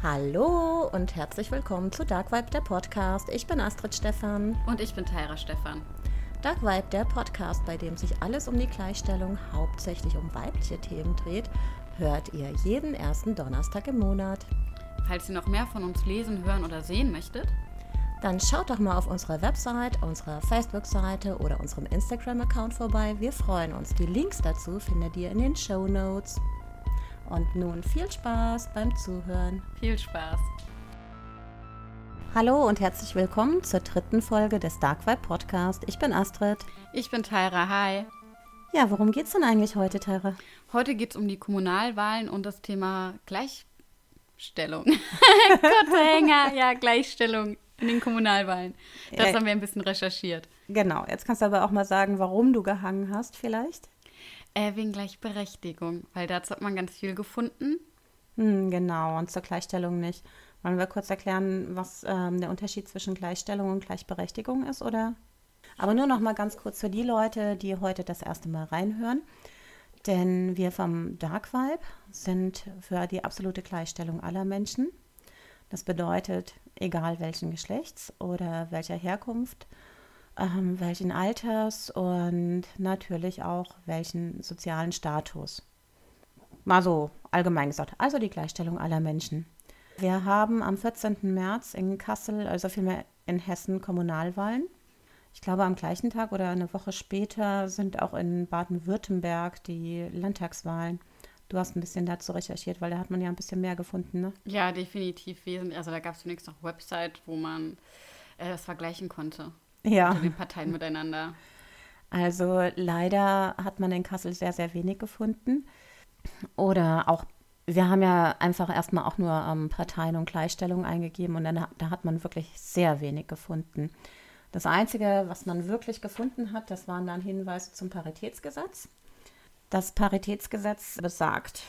Hallo und herzlich willkommen zu Dark Vibe, der Podcast. Ich bin Astrid Stefan. Und ich bin Tyra Stefan. Dark Vibe, der Podcast, bei dem sich alles um die Gleichstellung hauptsächlich um weibliche Themen dreht, hört ihr jeden ersten Donnerstag im Monat. Falls ihr noch mehr von uns lesen, hören oder sehen möchtet, dann schaut doch mal auf unserer Website, unserer Facebook-Seite oder unserem Instagram-Account vorbei. Wir freuen uns. Die Links dazu findet ihr in den Show Notes. Und nun viel Spaß beim Zuhören. Viel Spaß. Hallo und herzlich willkommen zur dritten Folge des Dark Vibe Podcast. Ich bin Astrid. Ich bin Tyra. Hi. Ja, worum geht's denn eigentlich heute, Tyra? Heute geht es um die Kommunalwahlen und das Thema Gleichstellung. Kurzer Hänger, ja, Gleichstellung in den Kommunalwahlen. Das ja. haben wir ein bisschen recherchiert. Genau, jetzt kannst du aber auch mal sagen, warum du gehangen hast, vielleicht. Äh, wegen Gleichberechtigung, weil dazu hat man ganz viel gefunden. Hm, genau, und zur Gleichstellung nicht. Wollen wir kurz erklären, was ähm, der Unterschied zwischen Gleichstellung und Gleichberechtigung ist, oder? Aber nur noch mal ganz kurz für die Leute, die heute das erste Mal reinhören. Denn wir vom Dark Vibe sind für die absolute Gleichstellung aller Menschen. Das bedeutet, egal welchen Geschlechts oder welcher Herkunft, ähm, welchen Alters und natürlich auch welchen sozialen Status. Mal so allgemein gesagt, also die Gleichstellung aller Menschen. Wir haben am 14. März in Kassel, also vielmehr in Hessen, Kommunalwahlen. Ich glaube, am gleichen Tag oder eine Woche später sind auch in Baden-Württemberg die Landtagswahlen. Du hast ein bisschen dazu recherchiert, weil da hat man ja ein bisschen mehr gefunden, ne? Ja, definitiv. Also da gab es zunächst noch Website, wo man äh, das vergleichen konnte ja. unter den Parteien miteinander. Also leider hat man in Kassel sehr, sehr wenig gefunden. Oder auch, wir haben ja einfach erstmal auch nur ähm, Parteien und Gleichstellung eingegeben und dann da hat man wirklich sehr wenig gefunden. Das Einzige, was man wirklich gefunden hat, das waren dann Hinweise zum Paritätsgesetz. Das Paritätsgesetz besagt,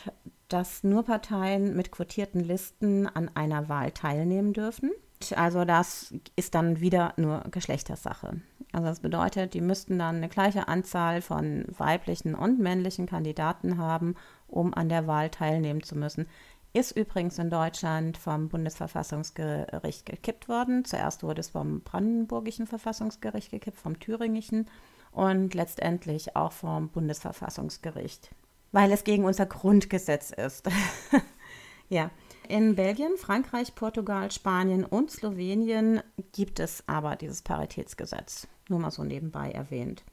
dass nur Parteien mit quotierten Listen an einer Wahl teilnehmen dürfen. Also das ist dann wieder nur Geschlechtersache. Also das bedeutet, die müssten dann eine gleiche Anzahl von weiblichen und männlichen Kandidaten haben, um an der Wahl teilnehmen zu müssen. Ist übrigens in Deutschland vom Bundesverfassungsgericht gekippt worden. Zuerst wurde es vom brandenburgischen Verfassungsgericht gekippt, vom thüringischen und letztendlich auch vom Bundesverfassungsgericht, weil es gegen unser Grundgesetz ist. ja. In Belgien, Frankreich, Portugal, Spanien und Slowenien gibt es aber dieses Paritätsgesetz. Nur mal so nebenbei erwähnt.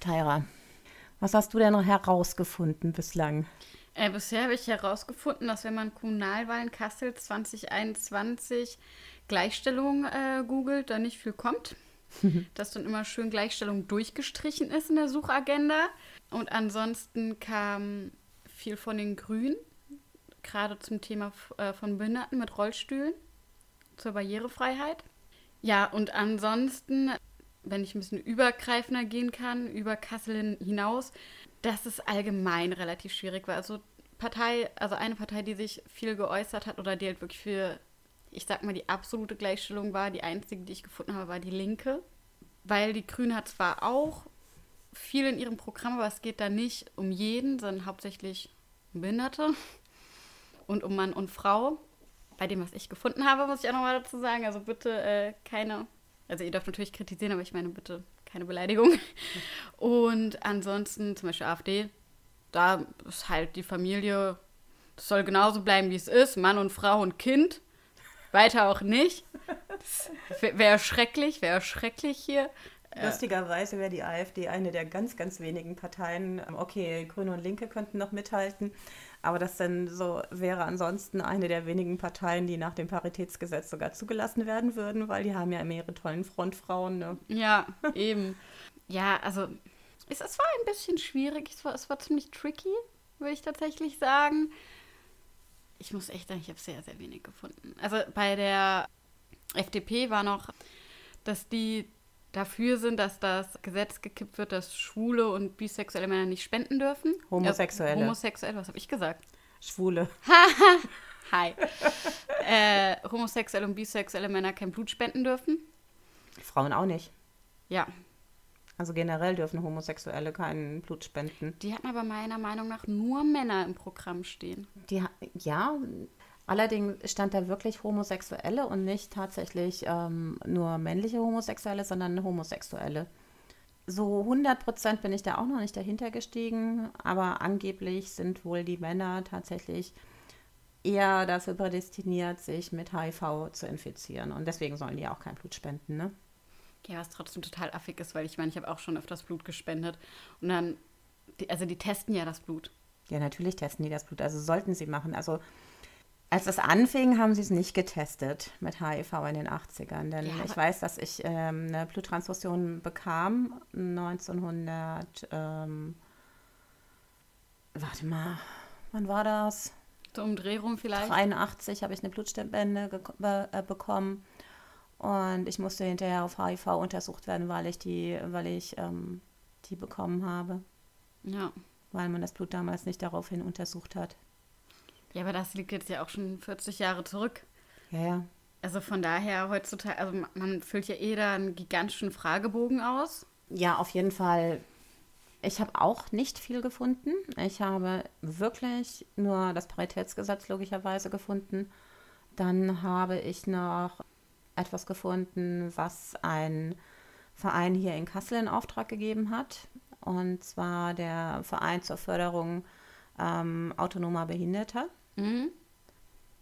Tyra, was hast du denn noch herausgefunden bislang? Äh, bisher habe ich herausgefunden, dass wenn man Kommunalwahlen Kassel 2021 Gleichstellung äh, googelt, da nicht viel kommt. dass dann immer schön Gleichstellung durchgestrichen ist in der Suchagenda. Und ansonsten kam viel von den Grünen gerade zum Thema äh, von Behinderten mit Rollstühlen, zur Barrierefreiheit. Ja, und ansonsten, wenn ich ein bisschen übergreifender gehen kann, über Kassel hinaus, dass es allgemein relativ schwierig war. Also Partei, also eine Partei, die sich viel geäußert hat oder die halt wirklich für, ich sag mal, die absolute Gleichstellung war, die einzige, die ich gefunden habe, war die Linke. Weil die Grüne hat zwar auch viel in ihrem Programm, aber es geht da nicht um jeden, sondern hauptsächlich um Behinderte und um Mann und Frau. Bei dem, was ich gefunden habe, muss ich auch nochmal dazu sagen. Also bitte äh, keine, also ihr dürft natürlich kritisieren, aber ich meine bitte keine Beleidigung. Und ansonsten zum Beispiel AfD, da ist halt die Familie, das soll genauso bleiben, wie es ist, Mann und Frau und Kind. Weiter auch nicht. Wäre schrecklich, wäre schrecklich hier. Lustigerweise wäre die AfD eine der ganz, ganz wenigen Parteien. Okay, Grüne und Linke könnten noch mithalten, aber das dann so wäre ansonsten eine der wenigen Parteien, die nach dem Paritätsgesetz sogar zugelassen werden würden, weil die haben ja immer ihre tollen Frontfrauen. Ne? Ja, eben. Ja, also es, es war ein bisschen schwierig. Es war, es war ziemlich tricky, würde ich tatsächlich sagen. Ich muss echt sagen, ich habe sehr, sehr wenig gefunden. Also bei der FDP war noch, dass die dafür sind, dass das Gesetz gekippt wird, dass schwule und bisexuelle Männer nicht spenden dürfen. Homosexuelle. Also, homosexuelle, was habe ich gesagt? Schwule. Hi. äh, homosexuelle und bisexuelle Männer kein Blut spenden dürfen. Frauen auch nicht. Ja. Also generell dürfen Homosexuelle kein Blut spenden. Die hatten aber meiner Meinung nach nur Männer im Programm stehen. Die, ja, Allerdings stand da wirklich Homosexuelle und nicht tatsächlich ähm, nur männliche Homosexuelle, sondern Homosexuelle. So 100 Prozent bin ich da auch noch nicht dahinter gestiegen, aber angeblich sind wohl die Männer tatsächlich eher dafür prädestiniert, sich mit HIV zu infizieren. Und deswegen sollen die auch kein Blut spenden, ne? Ja, was trotzdem total affig ist, weil ich meine, ich habe auch schon öfters Blut gespendet. Und dann, die, also die testen ja das Blut. Ja, natürlich testen die das Blut. Also sollten sie machen. Also als es anfing, haben sie es nicht getestet mit HIV in den 80ern. Denn ja, ich weiß, dass ich ähm, eine Bluttransfusion bekam 1900. Ähm, warte mal, wann war das? So Umdrehung vielleicht? 83 habe ich eine Blutspende äh, bekommen. Und ich musste hinterher auf HIV untersucht werden, weil ich die, weil ich ähm, die bekommen habe. Ja. Weil man das Blut damals nicht daraufhin untersucht hat. Ja, aber das liegt jetzt ja auch schon 40 Jahre zurück. Ja, ja. Also von daher heutzutage, also man füllt ja eh da einen gigantischen Fragebogen aus. Ja, auf jeden Fall. Ich habe auch nicht viel gefunden. Ich habe wirklich nur das Paritätsgesetz logischerweise gefunden. Dann habe ich noch etwas gefunden, was ein Verein hier in Kassel in Auftrag gegeben hat. Und zwar der Verein zur Förderung ähm, autonomer Behinderter. Mhm.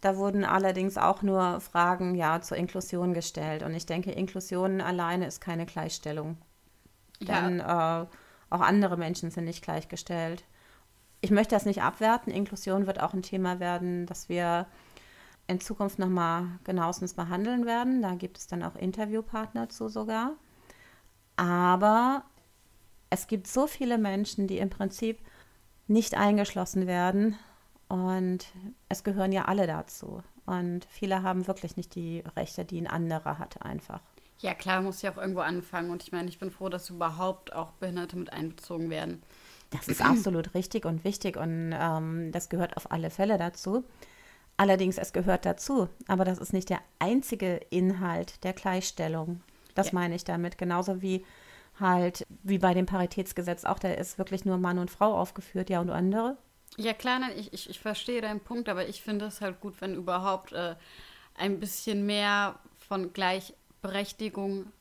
Da wurden allerdings auch nur Fragen ja zur Inklusion gestellt. Und ich denke, Inklusion alleine ist keine Gleichstellung. Ja. Denn äh, auch andere Menschen sind nicht gleichgestellt. Ich möchte das nicht abwerten. Inklusion wird auch ein Thema werden, das wir in Zukunft nochmal genauestens behandeln werden. Da gibt es dann auch Interviewpartner zu sogar. Aber es gibt so viele Menschen, die im Prinzip nicht eingeschlossen werden. Und es gehören ja alle dazu. Und viele haben wirklich nicht die Rechte, die ein anderer hat, einfach. Ja, klar, muss ja auch irgendwo anfangen. Und ich meine, ich bin froh, dass überhaupt auch Behinderte mit einbezogen werden. Das ist absolut richtig und wichtig und ähm, das gehört auf alle Fälle dazu. Allerdings, es gehört dazu, aber das ist nicht der einzige Inhalt der Gleichstellung. Das ja. meine ich damit. Genauso wie halt, wie bei dem Paritätsgesetz auch, da ist wirklich nur Mann und Frau aufgeführt, ja und andere. Ja, klar, nein, ich, ich, ich verstehe deinen Punkt, aber ich finde es halt gut, wenn überhaupt äh, ein bisschen mehr von Gleichberechtigung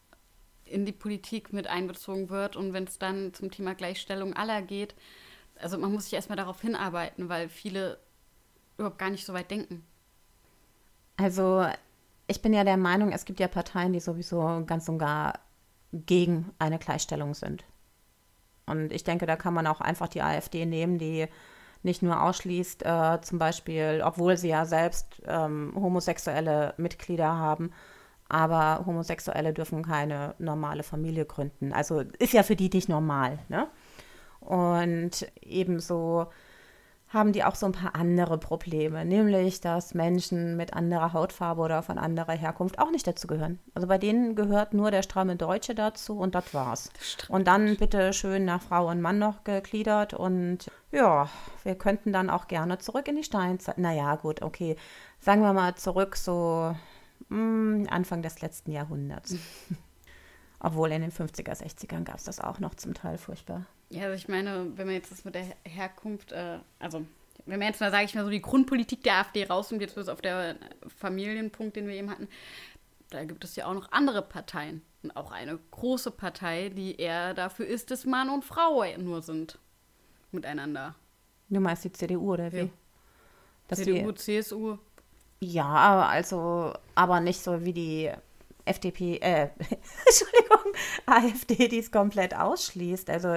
in die Politik mit einbezogen wird und wenn es dann zum Thema Gleichstellung aller geht, also man muss sich erstmal darauf hinarbeiten, weil viele überhaupt gar nicht so weit denken. Also ich bin ja der Meinung, es gibt ja Parteien, die sowieso ganz und gar gegen eine Gleichstellung sind. Und ich denke, da kann man auch einfach die AfD nehmen, die nicht nur ausschließt, äh, zum Beispiel, obwohl sie ja selbst ähm, homosexuelle Mitglieder haben, aber Homosexuelle dürfen keine normale Familie gründen. Also ist ja für die nicht normal. Ne? Und ebenso haben die auch so ein paar andere Probleme, nämlich dass Menschen mit anderer Hautfarbe oder von anderer Herkunft auch nicht dazu gehören. Also bei denen gehört nur der stramme Deutsche dazu und das war's. Und dann bitte schön nach Frau und Mann noch gegliedert und ja, wir könnten dann auch gerne zurück in die Steinzeit. Naja, gut, okay. Sagen wir mal zurück so mh, hm, Anfang des letzten Jahrhunderts. Obwohl in den 50er, 60ern gab es das auch noch zum Teil furchtbar. Ja, also ich meine, wenn man jetzt das mit der Herkunft, äh, also wenn man jetzt mal, sage ich mal, so die Grundpolitik der AfD rausnimmt, jetzt bis auf der Familienpunkt, den wir eben hatten, da gibt es ja auch noch andere Parteien. Und auch eine große Partei, die eher dafür ist, dass Mann und Frau nur sind miteinander. Du meinst die CDU oder wie? Ja. CDU, CSU. Ja, also, aber nicht so wie die FDP, äh, Entschuldigung, AfD, die es komplett ausschließt. Also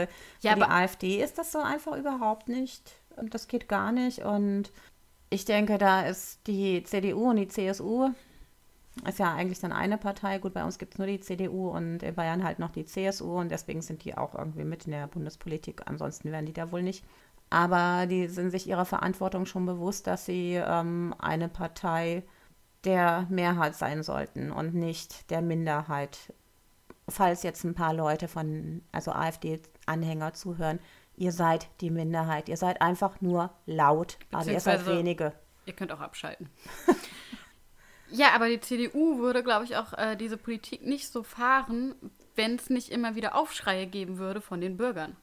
ja, für die AfD ist das so einfach überhaupt nicht. Das geht gar nicht. Und ich denke, da ist die CDU und die CSU, ist ja eigentlich dann eine Partei. Gut, bei uns gibt es nur die CDU und in Bayern halt noch die CSU und deswegen sind die auch irgendwie mit in der Bundespolitik. Ansonsten wären die da wohl nicht. Aber die sind sich ihrer Verantwortung schon bewusst, dass sie ähm, eine Partei der Mehrheit sein sollten und nicht der Minderheit. Falls jetzt ein paar Leute von, also AfD-Anhänger zuhören, ihr seid die Minderheit. Ihr seid einfach nur laut, aber ihr seid wenige. Ihr könnt auch abschalten. ja, aber die CDU würde, glaube ich, auch äh, diese Politik nicht so fahren, wenn es nicht immer wieder Aufschreie geben würde von den Bürgern.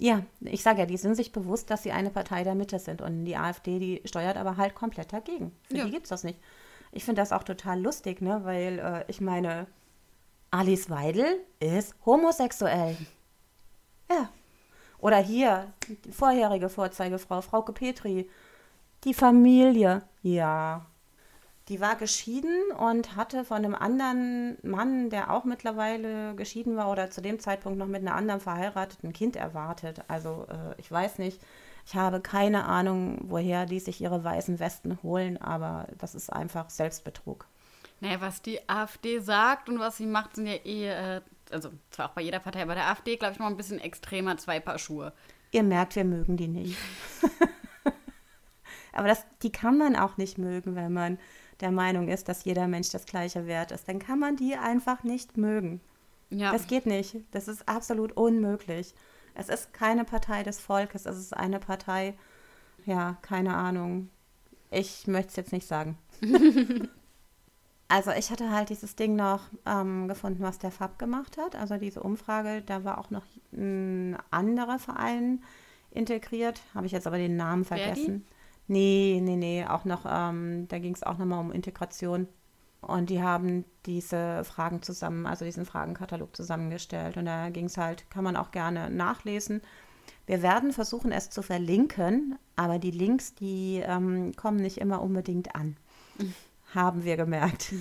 Ja, ich sage ja, die sind sich bewusst, dass sie eine Partei der Mitte sind. Und die AfD, die steuert aber halt komplett dagegen. Für Ja. die gibt es das nicht. Ich finde das auch total lustig, ne? weil äh, ich meine, Alice Weidel ist homosexuell. Ja. Oder hier, die vorherige Vorzeigefrau, Frauke Petri. Die Familie. Ja. Die war geschieden und hatte von einem anderen Mann, der auch mittlerweile geschieden war oder zu dem Zeitpunkt noch mit einer anderen verheirateten Kind erwartet. Also äh, ich weiß nicht, ich habe keine Ahnung, woher die sich ihre weißen Westen holen, aber das ist einfach Selbstbetrug. Naja, was die AfD sagt und was sie macht, sind ja eh, äh, also zwar auch bei jeder Partei, aber der AfD, glaube ich, noch ein bisschen extremer, zwei Paar Schuhe. Ihr merkt, wir mögen die nicht. aber das, die kann man auch nicht mögen, wenn man der Meinung ist, dass jeder Mensch das gleiche wert ist. Dann kann man die einfach nicht mögen. Ja, Das geht nicht. Das ist absolut unmöglich. Es ist keine Partei des Volkes. Es ist eine Partei, ja, keine Ahnung. Ich möchte es jetzt nicht sagen. also ich hatte halt dieses Ding noch ähm, gefunden, was der FAB gemacht hat. Also diese Umfrage, da war auch noch ein anderer Verein integriert. Habe ich jetzt aber den Namen Verdi? vergessen. Nee, nee, nee. Auch noch, ähm, da ging es auch nochmal um Integration. Und die haben diese Fragen zusammen, also diesen Fragenkatalog zusammengestellt. Und da ging es halt, kann man auch gerne nachlesen. Wir werden versuchen, es zu verlinken, aber die Links, die ähm, kommen nicht immer unbedingt an. Haben wir gemerkt.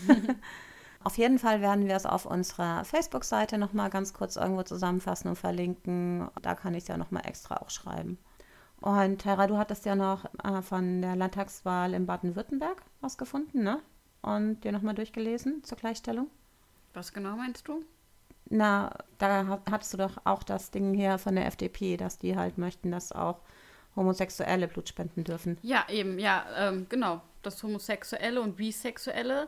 auf jeden Fall werden wir es auf unserer Facebook-Seite nochmal ganz kurz irgendwo zusammenfassen und verlinken. Da kann ich es ja nochmal extra auch schreiben. Und Tara, du hattest ja noch äh, von der Landtagswahl in Baden-Württemberg was gefunden, ne? Und dir nochmal durchgelesen zur Gleichstellung? was genau meinst du? Na, da ha- hattest du doch auch das Ding hier von der FDP, dass die halt möchten, dass auch Homosexuelle Blut spenden dürfen. Ja, eben, ja, ähm, genau. Dass Homosexuelle und Bisexuelle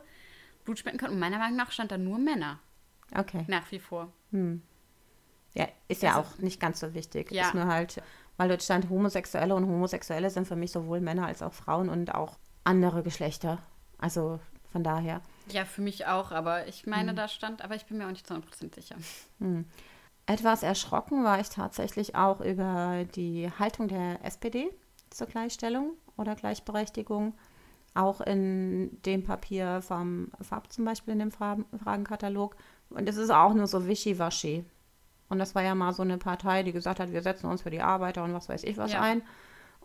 Blut spenden können. Und meiner Meinung nach stand da nur Männer. Okay. Nach wie vor. Ja, ist ja Also- auch nicht ganz so wichtig. Ja. Ist nur halt, weil dort stand Homosexuelle und Homosexuelle sind für mich sowohl Männer als auch Frauen und auch andere Geschlechter. Also von daher. Ja, für mich auch, aber ich meine, da stand, aber ich bin mir auch nicht zu 100% sicher. Etwas erschrocken war ich tatsächlich auch über die Haltung der SPD zur Gleichstellung oder Gleichberechtigung. Auch in dem Papier vom FAB zum Beispiel, in dem Fragen Fragenkatalog. Und es ist auch nur so wischiwaschi. Und das war ja mal so eine Partei, die gesagt hat, wir setzen uns für die Arbeiter und was weiß ich was Ja. ein.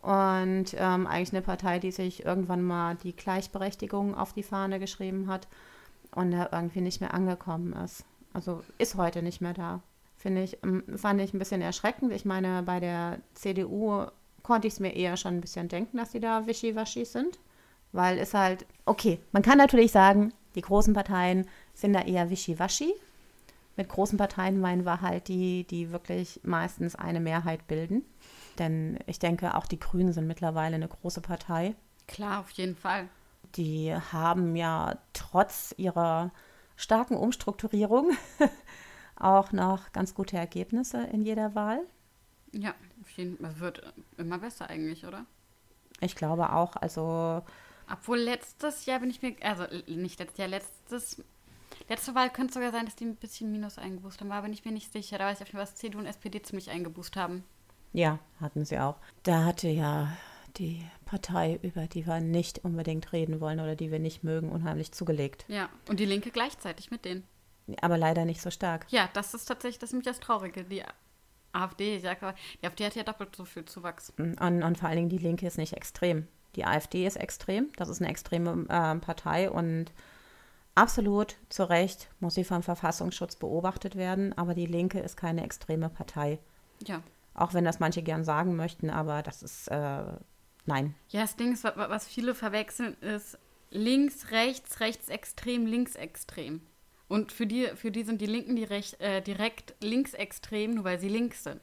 Und ähm, eigentlich eine Partei, die sich irgendwann mal die Gleichberechtigung auf die Fahne geschrieben hat und da irgendwie nicht mehr angekommen ist. Also ist heute nicht mehr da. Finde ich, ähm, fand ich ein bisschen erschreckend. Ich meine, bei der CDU konnte ich es mir eher schon ein bisschen denken, dass die da wischiwaschi sind. Weil es halt, okay, man kann natürlich sagen, die großen Parteien sind da eher wischiwaschi. Mit großen Parteien meinen wir halt die, die wirklich meistens eine Mehrheit bilden. Denn ich denke, auch die Grünen sind mittlerweile eine große Partei. Klar, auf jeden Fall. Die haben ja trotz ihrer starken Umstrukturierung auch noch ganz gute Ergebnisse in jeder Wahl. Ja, auf jeden Fall. Wird immer besser eigentlich, oder? Ich glaube auch, also Obwohl letztes Jahr bin ich mir, also nicht letztes Jahr, letztes, letzte Wahl könnte sogar sein, dass die ein bisschen Minus eingeboost haben, aber bin ich mir nicht sicher. Da weiß ich auf jeden Fall, dass CDU und SPD ziemlich eingeboost haben. Ja, hatten sie auch. Da hatte ja die Partei, über die wir nicht unbedingt reden wollen oder die wir nicht mögen, unheimlich zugelegt. Ja, und die Linke gleichzeitig mit denen. Aber leider nicht so stark. Ja, das ist tatsächlich, das ist nämlich das Traurige. Die AfD, ich sag aber, die AfD hat ja doppelt so viel Zuwachs. Und, und vor allen Dingen die Linke ist nicht extrem. Die AfD ist extrem, das ist eine extreme äh, Partei und absolut zu Recht muss sie vom Verfassungsschutz beobachtet werden, aber die Linke ist keine extreme Partei. Ja. Auch wenn das manche gern sagen möchten, aber das ist, äh, nein. Ja, das Ding ist, wa- wa- was viele verwechseln, ist links, rechts, rechtsextrem, linksextrem. Und für die, für die sind die Linken die recht, äh, direkt linksextrem, nur weil sie links sind.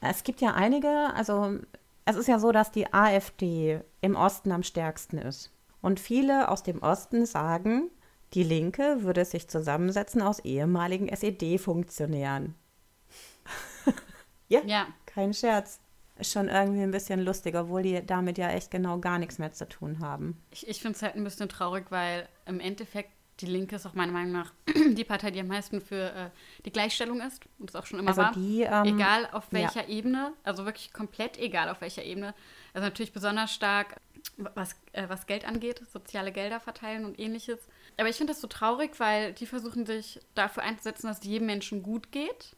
Es gibt ja einige, also es ist ja so, dass die AfD im Osten am stärksten ist. Und viele aus dem Osten sagen, die Linke würde sich zusammensetzen aus ehemaligen SED-Funktionären. ja, Ja, kein Scherz. Ist schon irgendwie ein bisschen lustig, obwohl die damit ja echt genau gar nichts mehr zu tun haben. ich, ich finde es halt ein bisschen traurig, weil im Endeffekt die Linke ist auch meiner Meinung nach die Partei, die am meisten für äh, die Gleichstellung ist und das auch schon immer Also war. die, ähm, egal auf welcher Ebene, also wirklich komplett egal auf welcher Ebene. Also natürlich besonders stark, was, äh, was Geld angeht, soziale Gelder verteilen und ähnliches. Aber ich finde das so traurig, weil die versuchen sich dafür einzusetzen, dass es jedem Menschen gut geht,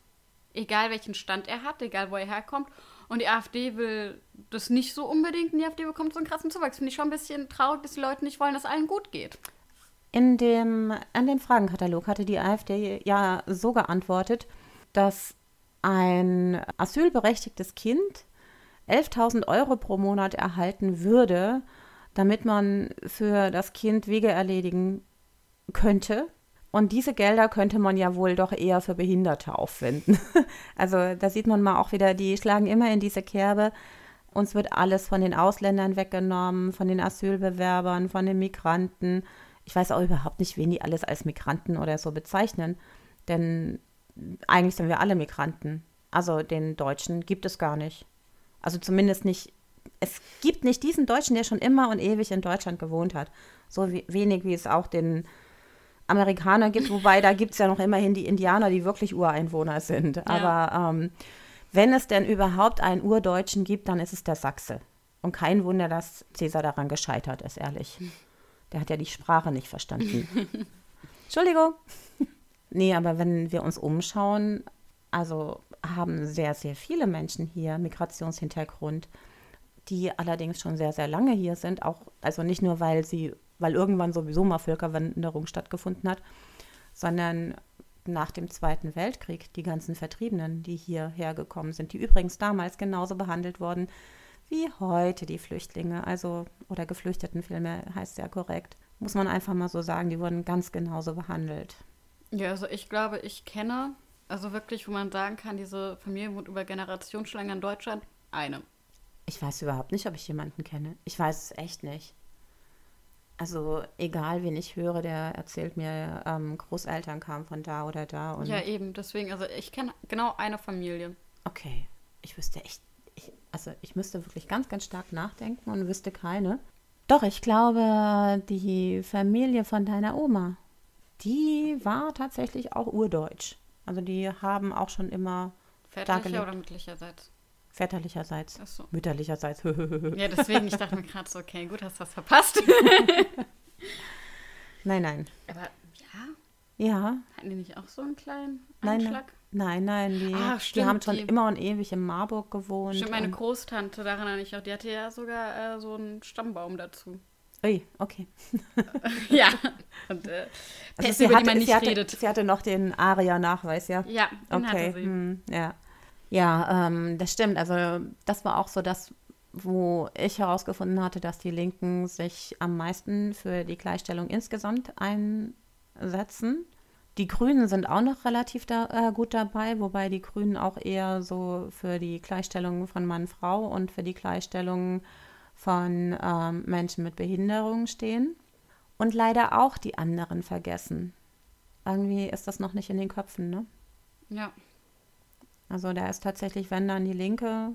egal welchen Stand er hat, egal wo er herkommt. Und die AfD will das nicht so unbedingt. Und die AfD bekommt so einen krassen Zuwachs. Finde ich schon ein bisschen traurig, dass die Leute nicht wollen, dass allen gut geht. In dem, an dem Fragenkatalog hatte die AfD ja so geantwortet, dass ein asylberechtigtes Kind 11.000 Euro pro Monat erhalten würde, damit man für das Kind Wege erledigen könnte. Und diese Gelder könnte man ja wohl doch eher für Behinderte aufwenden. Also da sieht man mal auch wieder, die schlagen immer in diese Kerbe. Uns wird alles von den Ausländern weggenommen, von den Asylbewerbern, von den Migranten. Ich weiß auch überhaupt nicht, wen die alles als Migranten oder so bezeichnen. Denn eigentlich sind wir alle Migranten. Also den Deutschen gibt es gar nicht. Also zumindest nicht, es gibt nicht diesen Deutschen, der schon immer und ewig in Deutschland gewohnt hat. So wenig wie es auch den Amerikaner gibt, wobei da gibt es ja noch immerhin die Indianer, die wirklich Ureinwohner sind. Aber ähm, wenn es denn überhaupt einen Urdeutschen gibt, dann ist es der Sachse. Und kein Wunder, dass Cäsar daran gescheitert ist, ehrlich. Der hat ja die Sprache nicht verstanden. Entschuldigung. Nee, aber wenn wir uns umschauen, also haben sehr, sehr viele Menschen hier Migrationshintergrund, die allerdings schon sehr, sehr lange hier sind. Auch, also nicht nur, weil sie, weil irgendwann sowieso mal Völkerwanderung stattgefunden hat, sondern nach dem Zweiten Weltkrieg die ganzen Vertriebenen, die hierher gekommen sind, die übrigens damals genauso behandelt wurden wie heute die Flüchtlinge, also oder Geflüchteten vielmehr heißt ja korrekt. Muss man einfach mal so sagen, die wurden ganz genauso behandelt. Ja, also ich glaube, ich kenne, also wirklich, wo man sagen kann, diese Familie wohnt über lange in Deutschland, eine. Ich weiß überhaupt nicht, ob ich jemanden kenne. Ich weiß es echt nicht. Also egal, wen ich höre, der erzählt mir, ähm, Großeltern kamen von da oder da. Und Ja, eben, deswegen, also ich kenne genau eine Familie. Okay, ich wüsste echt, ich, also ich müsste wirklich ganz, ganz stark nachdenken und wüsste keine. Doch, ich glaube, die Familie von deiner Oma, die war tatsächlich auch urdeutsch. Also die haben auch schon immer Väterlicher oder mütterlicherseits? Väterlicherseits, Ach so. mütterlicherseits. Ja, deswegen, ich dachte mir gerade so, okay, gut, hast du was verpasst. nein, nein. Aber ja, Ja, hatten die nicht auch so einen kleinen Nein, nein. Nein, nein. Die, die stimmt, haben schon die- immer und ewig in Marburg gewohnt. Stimmt, meine Großtante, daran erinnere ich auch, die hatte ja sogar äh, so einen Stammbaum dazu. ui, okay. ja. Und äh, Also Pest, sie, über die hatte, man nicht sie, hatte, redet. sie hatte noch den ARIA-Nachweis, ja. Ja, den Okay, hatte sie. hm, ja. Ja, ähm, das stimmt. Also das war auch so das, wo ich herausgefunden hatte, dass die Linken sich am meisten für die Gleichstellung insgesamt einsetzen. Die Grünen sind auch noch relativ da, äh, gut dabei, wobei die Grünen auch eher so für die Gleichstellung von Mann-Frau und für die Gleichstellung von ähm, Menschen mit Behinderung stehen. Und leider auch die anderen vergessen. Irgendwie ist das noch nicht in den Köpfen, ne? Ja. Also da ist tatsächlich, wenn dann die Linke.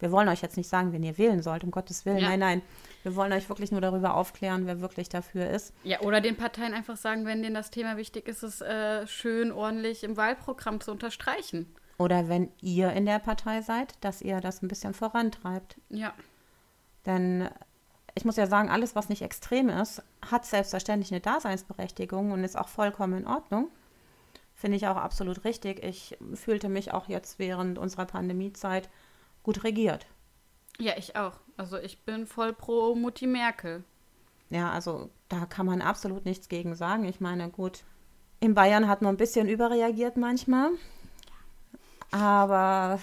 Wir wollen euch jetzt nicht sagen, wen ihr wählen sollt, um Gottes Willen. Ja. Nein, nein. Wir wollen euch wirklich nur darüber aufklären, wer wirklich dafür ist. Ja, oder den Parteien einfach sagen, wenn denen das Thema wichtig ist, es äh, schön ordentlich im Wahlprogramm zu unterstreichen. Oder wenn ihr in der Partei seid, dass ihr das ein bisschen vorantreibt. Ja. Denn ich muss ja sagen, alles, was nicht extrem ist, hat selbstverständlich eine Daseinsberechtigung und ist auch vollkommen in Ordnung. Finde ich auch absolut richtig. Ich fühlte mich auch jetzt während unserer Pandemiezeit gut regiert. Ja, ich auch. Also ich bin voll pro Mutti Merkel. Ja, also da kann man absolut nichts gegen sagen. Ich meine, gut, in Bayern hat man ein bisschen überreagiert manchmal. Aber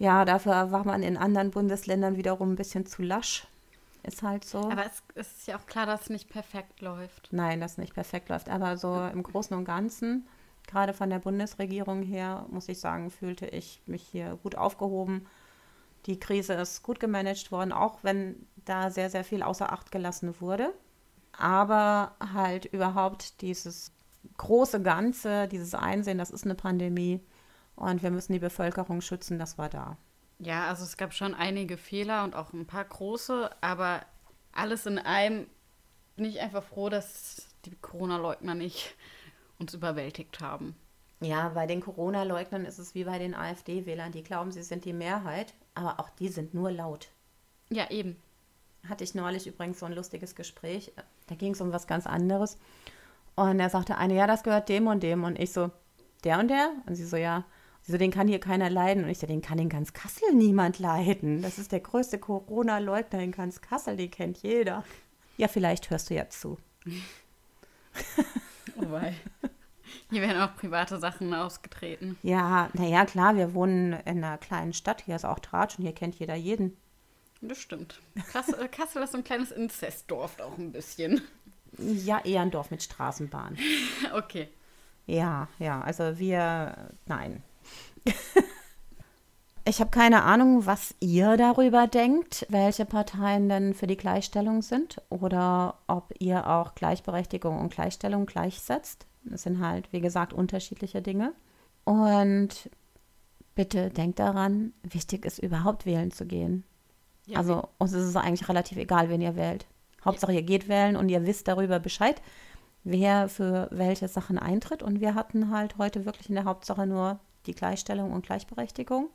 ja, dafür war man in anderen Bundesländern wiederum ein bisschen zu lasch. Ist halt so. Aber es, es ist ja auch klar, dass es nicht perfekt läuft. Nein, das nicht perfekt läuft. Aber so im Großen und Ganzen, gerade von der Bundesregierung her, muss ich sagen, fühlte ich mich hier gut aufgehoben. Die Krise ist gut gemanagt worden, auch wenn da sehr, sehr viel außer Acht gelassen wurde. Aber halt überhaupt dieses große Ganze, dieses Einsehen, das ist eine Pandemie und wir müssen die Bevölkerung schützen, das war da. Ja, also es gab schon einige Fehler und auch ein paar große, aber alles in einem bin ich einfach froh, dass die Corona-Leugner nicht uns überwältigt haben. Ja, bei den Corona-Leugnern ist es wie bei den AfD-Wählern. Die glauben, sie sind die Mehrheit, aber auch die sind nur laut. Ja, eben. Hatte ich neulich übrigens so ein lustiges Gespräch. Da ging es um was ganz anderes. Und er sagte eine, ja, das gehört dem und dem. Und ich so, der und der? Und sie so, ja. So, den kann hier keiner leiden. Und ich so, den kann in ganz Kassel niemand leiden. Das ist der größte Corona-Leugner in ganz Kassel, den kennt jeder. Ja, vielleicht hörst du ja zu. oh wei. Hier werden auch private Sachen ausgetreten. Ja, naja, klar, wir wohnen in einer kleinen Stadt. Hier ist auch Tratsch und hier kennt jeder jeden. Das stimmt. Kassel, äh, Kassel ist so ein kleines Inzestdorf auch ein bisschen. Ja, eher ein Dorf mit Straßenbahn. okay. Ja, ja, also wir, nein. ich habe keine Ahnung, was ihr darüber denkt, welche Parteien denn für die Gleichstellung sind oder ob ihr auch Gleichberechtigung und Gleichstellung gleichsetzt. Das sind halt, wie gesagt, unterschiedliche Dinge. Und bitte denkt daran, wichtig ist überhaupt wählen zu gehen. Ja, also uns ist es eigentlich relativ egal, wen ihr wählt. Hauptsache, ihr geht wählen und ihr wisst darüber Bescheid, wer für welche Sachen eintritt. Und wir hatten halt heute wirklich in der Hauptsache nur die Gleichstellung und Gleichberechtigung.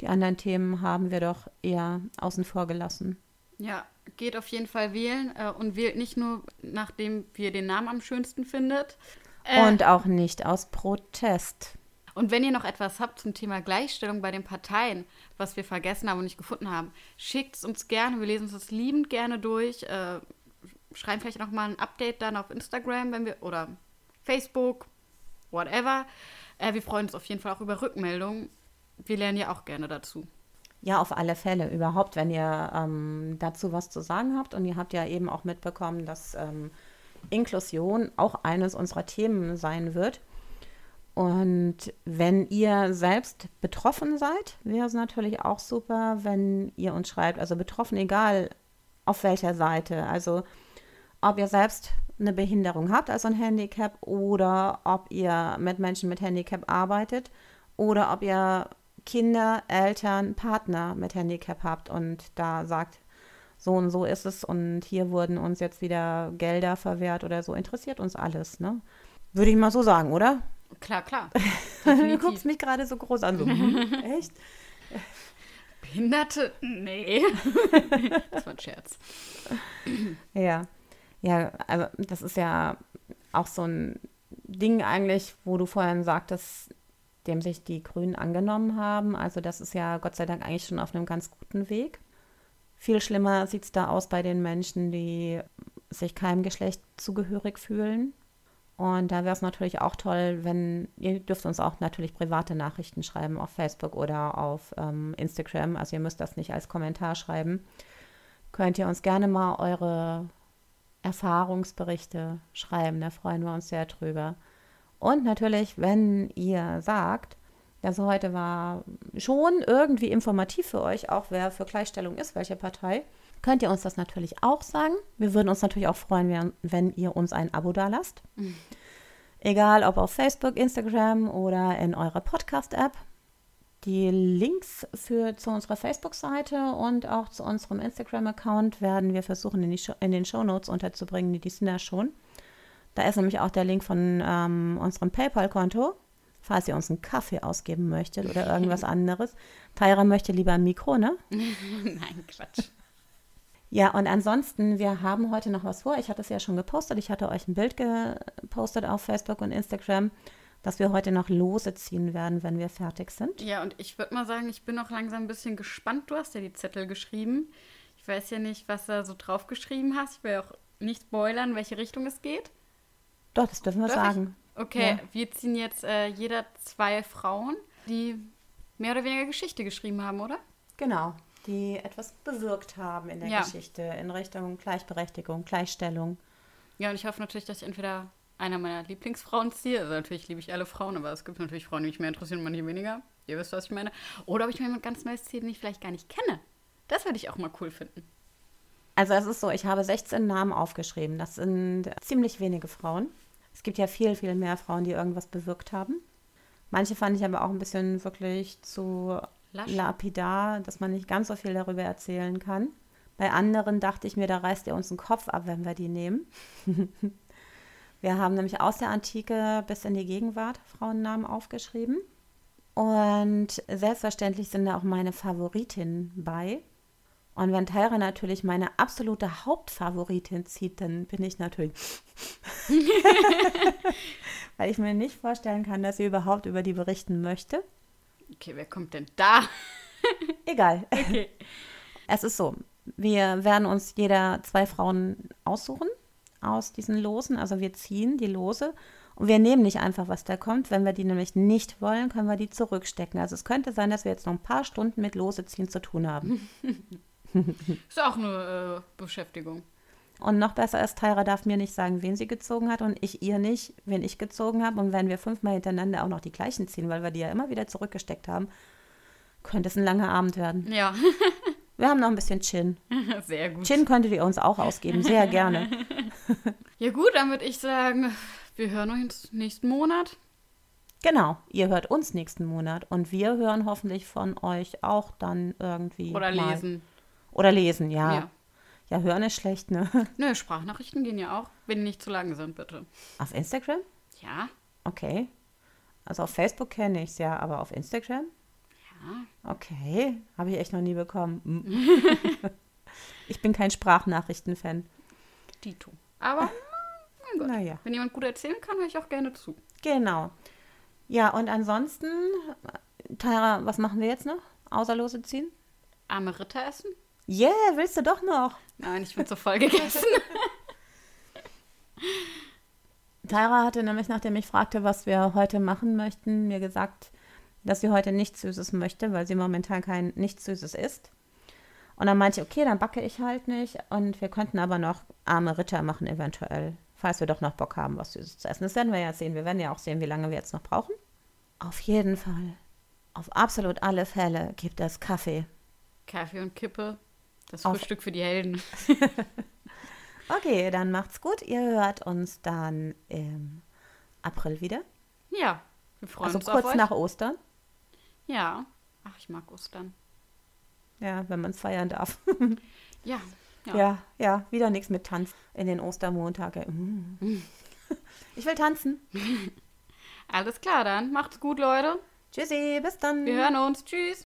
Die anderen Themen haben wir doch eher außen vor gelassen. Ja, geht auf jeden Fall wählen äh, und wählt nicht nur, nachdem ihr den Namen am schönsten findet, äh, und auch nicht aus Protest. Und wenn ihr noch etwas habt zum Thema Gleichstellung bei den Parteien, was wir vergessen haben und nicht gefunden haben, schickt es uns gerne. Wir lesen uns das liebend gerne durch. Äh, schreiben vielleicht noch mal ein Update dann auf Instagram, wenn wir oder Facebook, whatever. Äh, wir freuen uns auf jeden Fall auch über Rückmeldungen. Wir lernen ja auch gerne dazu. Ja, auf alle Fälle. Überhaupt, wenn ihr ähm, dazu was zu sagen habt. Und ihr habt ja eben auch mitbekommen, dass ähm, Inklusion auch eines unserer Themen sein wird. Und wenn ihr selbst betroffen seid, wäre es natürlich auch super, wenn ihr uns schreibt. Also betroffen, egal auf welcher Seite. Also ob ihr selbst eine Behinderung habt, also ein Handicap, oder ob ihr mit Menschen mit Handicap arbeitet, oder ob ihr Kinder, Eltern, Partner mit Handicap habt und da sagt, so und so ist es und hier wurden uns jetzt wieder Gelder verwehrt oder so. Interessiert uns alles, ne? Würde ich mal so sagen, oder? Klar, klar. du guckst mich gerade so groß an. So, hm, echt? Behinderte? Nee. das war ein Scherz. Ja. Ja, aber das ist ja auch so ein Ding eigentlich, wo du vorhin sagtest, dem sich die Grünen angenommen haben. Also das ist ja Gott sei Dank eigentlich schon auf einem ganz guten Weg. Viel schlimmer sieht es da aus bei den Menschen, die sich keinem Geschlecht zugehörig fühlen. Und da wäre es natürlich auch toll, wenn ihr dürft uns auch natürlich private Nachrichten schreiben auf Facebook oder auf ähm, Instagram. Also ihr müsst das nicht als Kommentar schreiben. Könnt ihr uns gerne mal eure Erfahrungsberichte schreiben. Da freuen wir uns sehr drüber. Und natürlich, wenn ihr sagt, also heute war schon irgendwie informativ für euch, auch wer für Gleichstellung ist, welche Partei. Könnt ihr uns das natürlich auch sagen. Wir würden uns natürlich auch freuen, wenn ihr uns ein Abo da lasst. Mhm. Egal ob auf Facebook, Instagram oder in eurer Podcast-App. Die Links für, zu unserer Facebook-Seite und auch zu unserem Instagram-Account werden wir versuchen, in, die Show, in den Shownotes unterzubringen. Die sind ja schon. Da ist nämlich auch der Link von ähm, unserem PayPal-Konto falls ihr uns einen Kaffee ausgeben möchtet oder irgendwas anderes. Tyra möchte lieber ein Mikro, ne? Nein, Quatsch. Ja, und ansonsten, wir haben heute noch was vor. Ich hatte es ja schon gepostet. Ich hatte euch ein Bild gepostet auf Facebook und Instagram, dass wir heute noch Lose ziehen werden, wenn wir fertig sind. Ja, und ich würde mal sagen, ich bin auch langsam ein bisschen gespannt. Du hast ja die Zettel geschrieben. Ich weiß ja nicht, was du so drauf geschrieben hast. Ich will auch nicht spoilern, welche Richtung es geht. Doch, das dürfen wir Darf sagen. Okay, ja. wir ziehen jetzt äh, jeder zwei Frauen, die mehr oder weniger Geschichte geschrieben haben, oder? Genau, die etwas bewirkt haben in der ja. Geschichte in Richtung Gleichberechtigung, Gleichstellung. Ja, und ich hoffe natürlich, dass ich entweder einer meiner Lieblingsfrauen ziehe. Also natürlich liebe ich alle Frauen, aber es gibt natürlich Frauen, die mich mehr interessieren und manche weniger. Ihr wisst, was ich meine. Oder ob ich mir jemand ganz Neues ziehe, den ich vielleicht gar nicht kenne. Das würde ich auch mal cool finden. Also es ist so, ich habe 16 Namen aufgeschrieben. Das sind ziemlich wenige Frauen. Es gibt ja viel, viel mehr Frauen, die irgendwas bewirkt haben. Manche fand ich aber auch ein bisschen wirklich zu Lasch. lapidar, dass man nicht ganz so viel darüber erzählen kann. Bei anderen dachte ich mir, da reißt ihr uns den Kopf ab, wenn wir die nehmen. Wir haben nämlich aus der Antike bis in die Gegenwart Frauennamen aufgeschrieben. Und selbstverständlich sind da auch meine Favoritinnen bei. Und wenn Tyra natürlich meine absolute Hauptfavoritin zieht, dann bin ich natürlich. Weil ich mir nicht vorstellen kann, dass sie überhaupt über die berichten möchte. Okay, wer kommt denn da? Egal. Okay. Es ist so, wir werden uns jeder zwei Frauen aussuchen aus diesen Losen. Also wir ziehen die Lose und wir nehmen nicht einfach, was da kommt. Wenn wir die nämlich nicht wollen, können wir die zurückstecken. Also es könnte sein, dass wir jetzt noch ein paar Stunden mit Lose ziehen zu tun haben. Ist auch eine äh, Beschäftigung. Und noch besser ist, Tyra darf mir nicht sagen, wen sie gezogen hat und ich ihr nicht, wen ich gezogen habe. Und wenn wir fünfmal hintereinander auch noch die gleichen ziehen, weil wir die ja immer wieder zurückgesteckt haben, könnte es ein langer Abend werden. Ja, Wir haben noch ein bisschen Chin. sehr gut. Chin könntet ihr uns auch ausgeben, sehr gerne. Ja gut, dann würde ich sagen, wir hören uns nächsten Monat. Genau, ihr hört uns nächsten Monat und wir hören hoffentlich von euch auch dann irgendwie. Oder mal. lesen. Oder lesen, ja. Ja. ja. hören ist schlecht, ne? Nö, Sprachnachrichten gehen ja auch, wenn die nicht zu lang sind, bitte. Auf Instagram? Ja, Okay. Also auf Facebook kenne ich es ja, aber auf Instagram? ja. Okay, habe ich echt noch nie bekommen. Mm. ich bin kein Sprachnachrichten-Fan. Dito. Aber, mein Gott. Naja, Wenn jemand gut erzählen kann, höre ich auch gerne zu. genau. Ja, und ansonsten, Tyra, was machen wir jetzt noch? Außer Lose ziehen? Arme Ritter essen? Yeah, willst du doch noch? Nein, ich bin zu voll gegessen. Tyra hatte nämlich, nachdem ich fragte, was wir heute machen möchten, mir gesagt, dass sie heute nichts Süßes möchte, weil sie momentan kein nichts Süßes isst. Und dann meinte ich, okay, dann backe ich halt nicht. Und wir könnten aber noch arme Ritter machen, eventuell, falls wir doch noch Bock haben, was Süßes zu essen. Das werden wir ja sehen. Wir werden ja auch sehen, wie lange wir jetzt noch brauchen. Auf jeden Fall, auf absolut alle Fälle gibt es Kaffee. Kaffee und Kippe. Das Auf- Frühstück für die Helden. Okay, dann macht's gut. Ihr hört uns dann im April wieder. Ja, wir freuen Also uns auf kurz nach Ostern. Ja. Ach, ich mag Ostern. Ja, wenn man es feiern darf. Ja. Ja. Ja, ja, wieder nichts mit Tanz in den Ostermontag. Mm. Ich will tanzen. Alles klar dann. Macht's gut, Leute. Tschüssi, bis dann. Wir hören uns. Tschüss.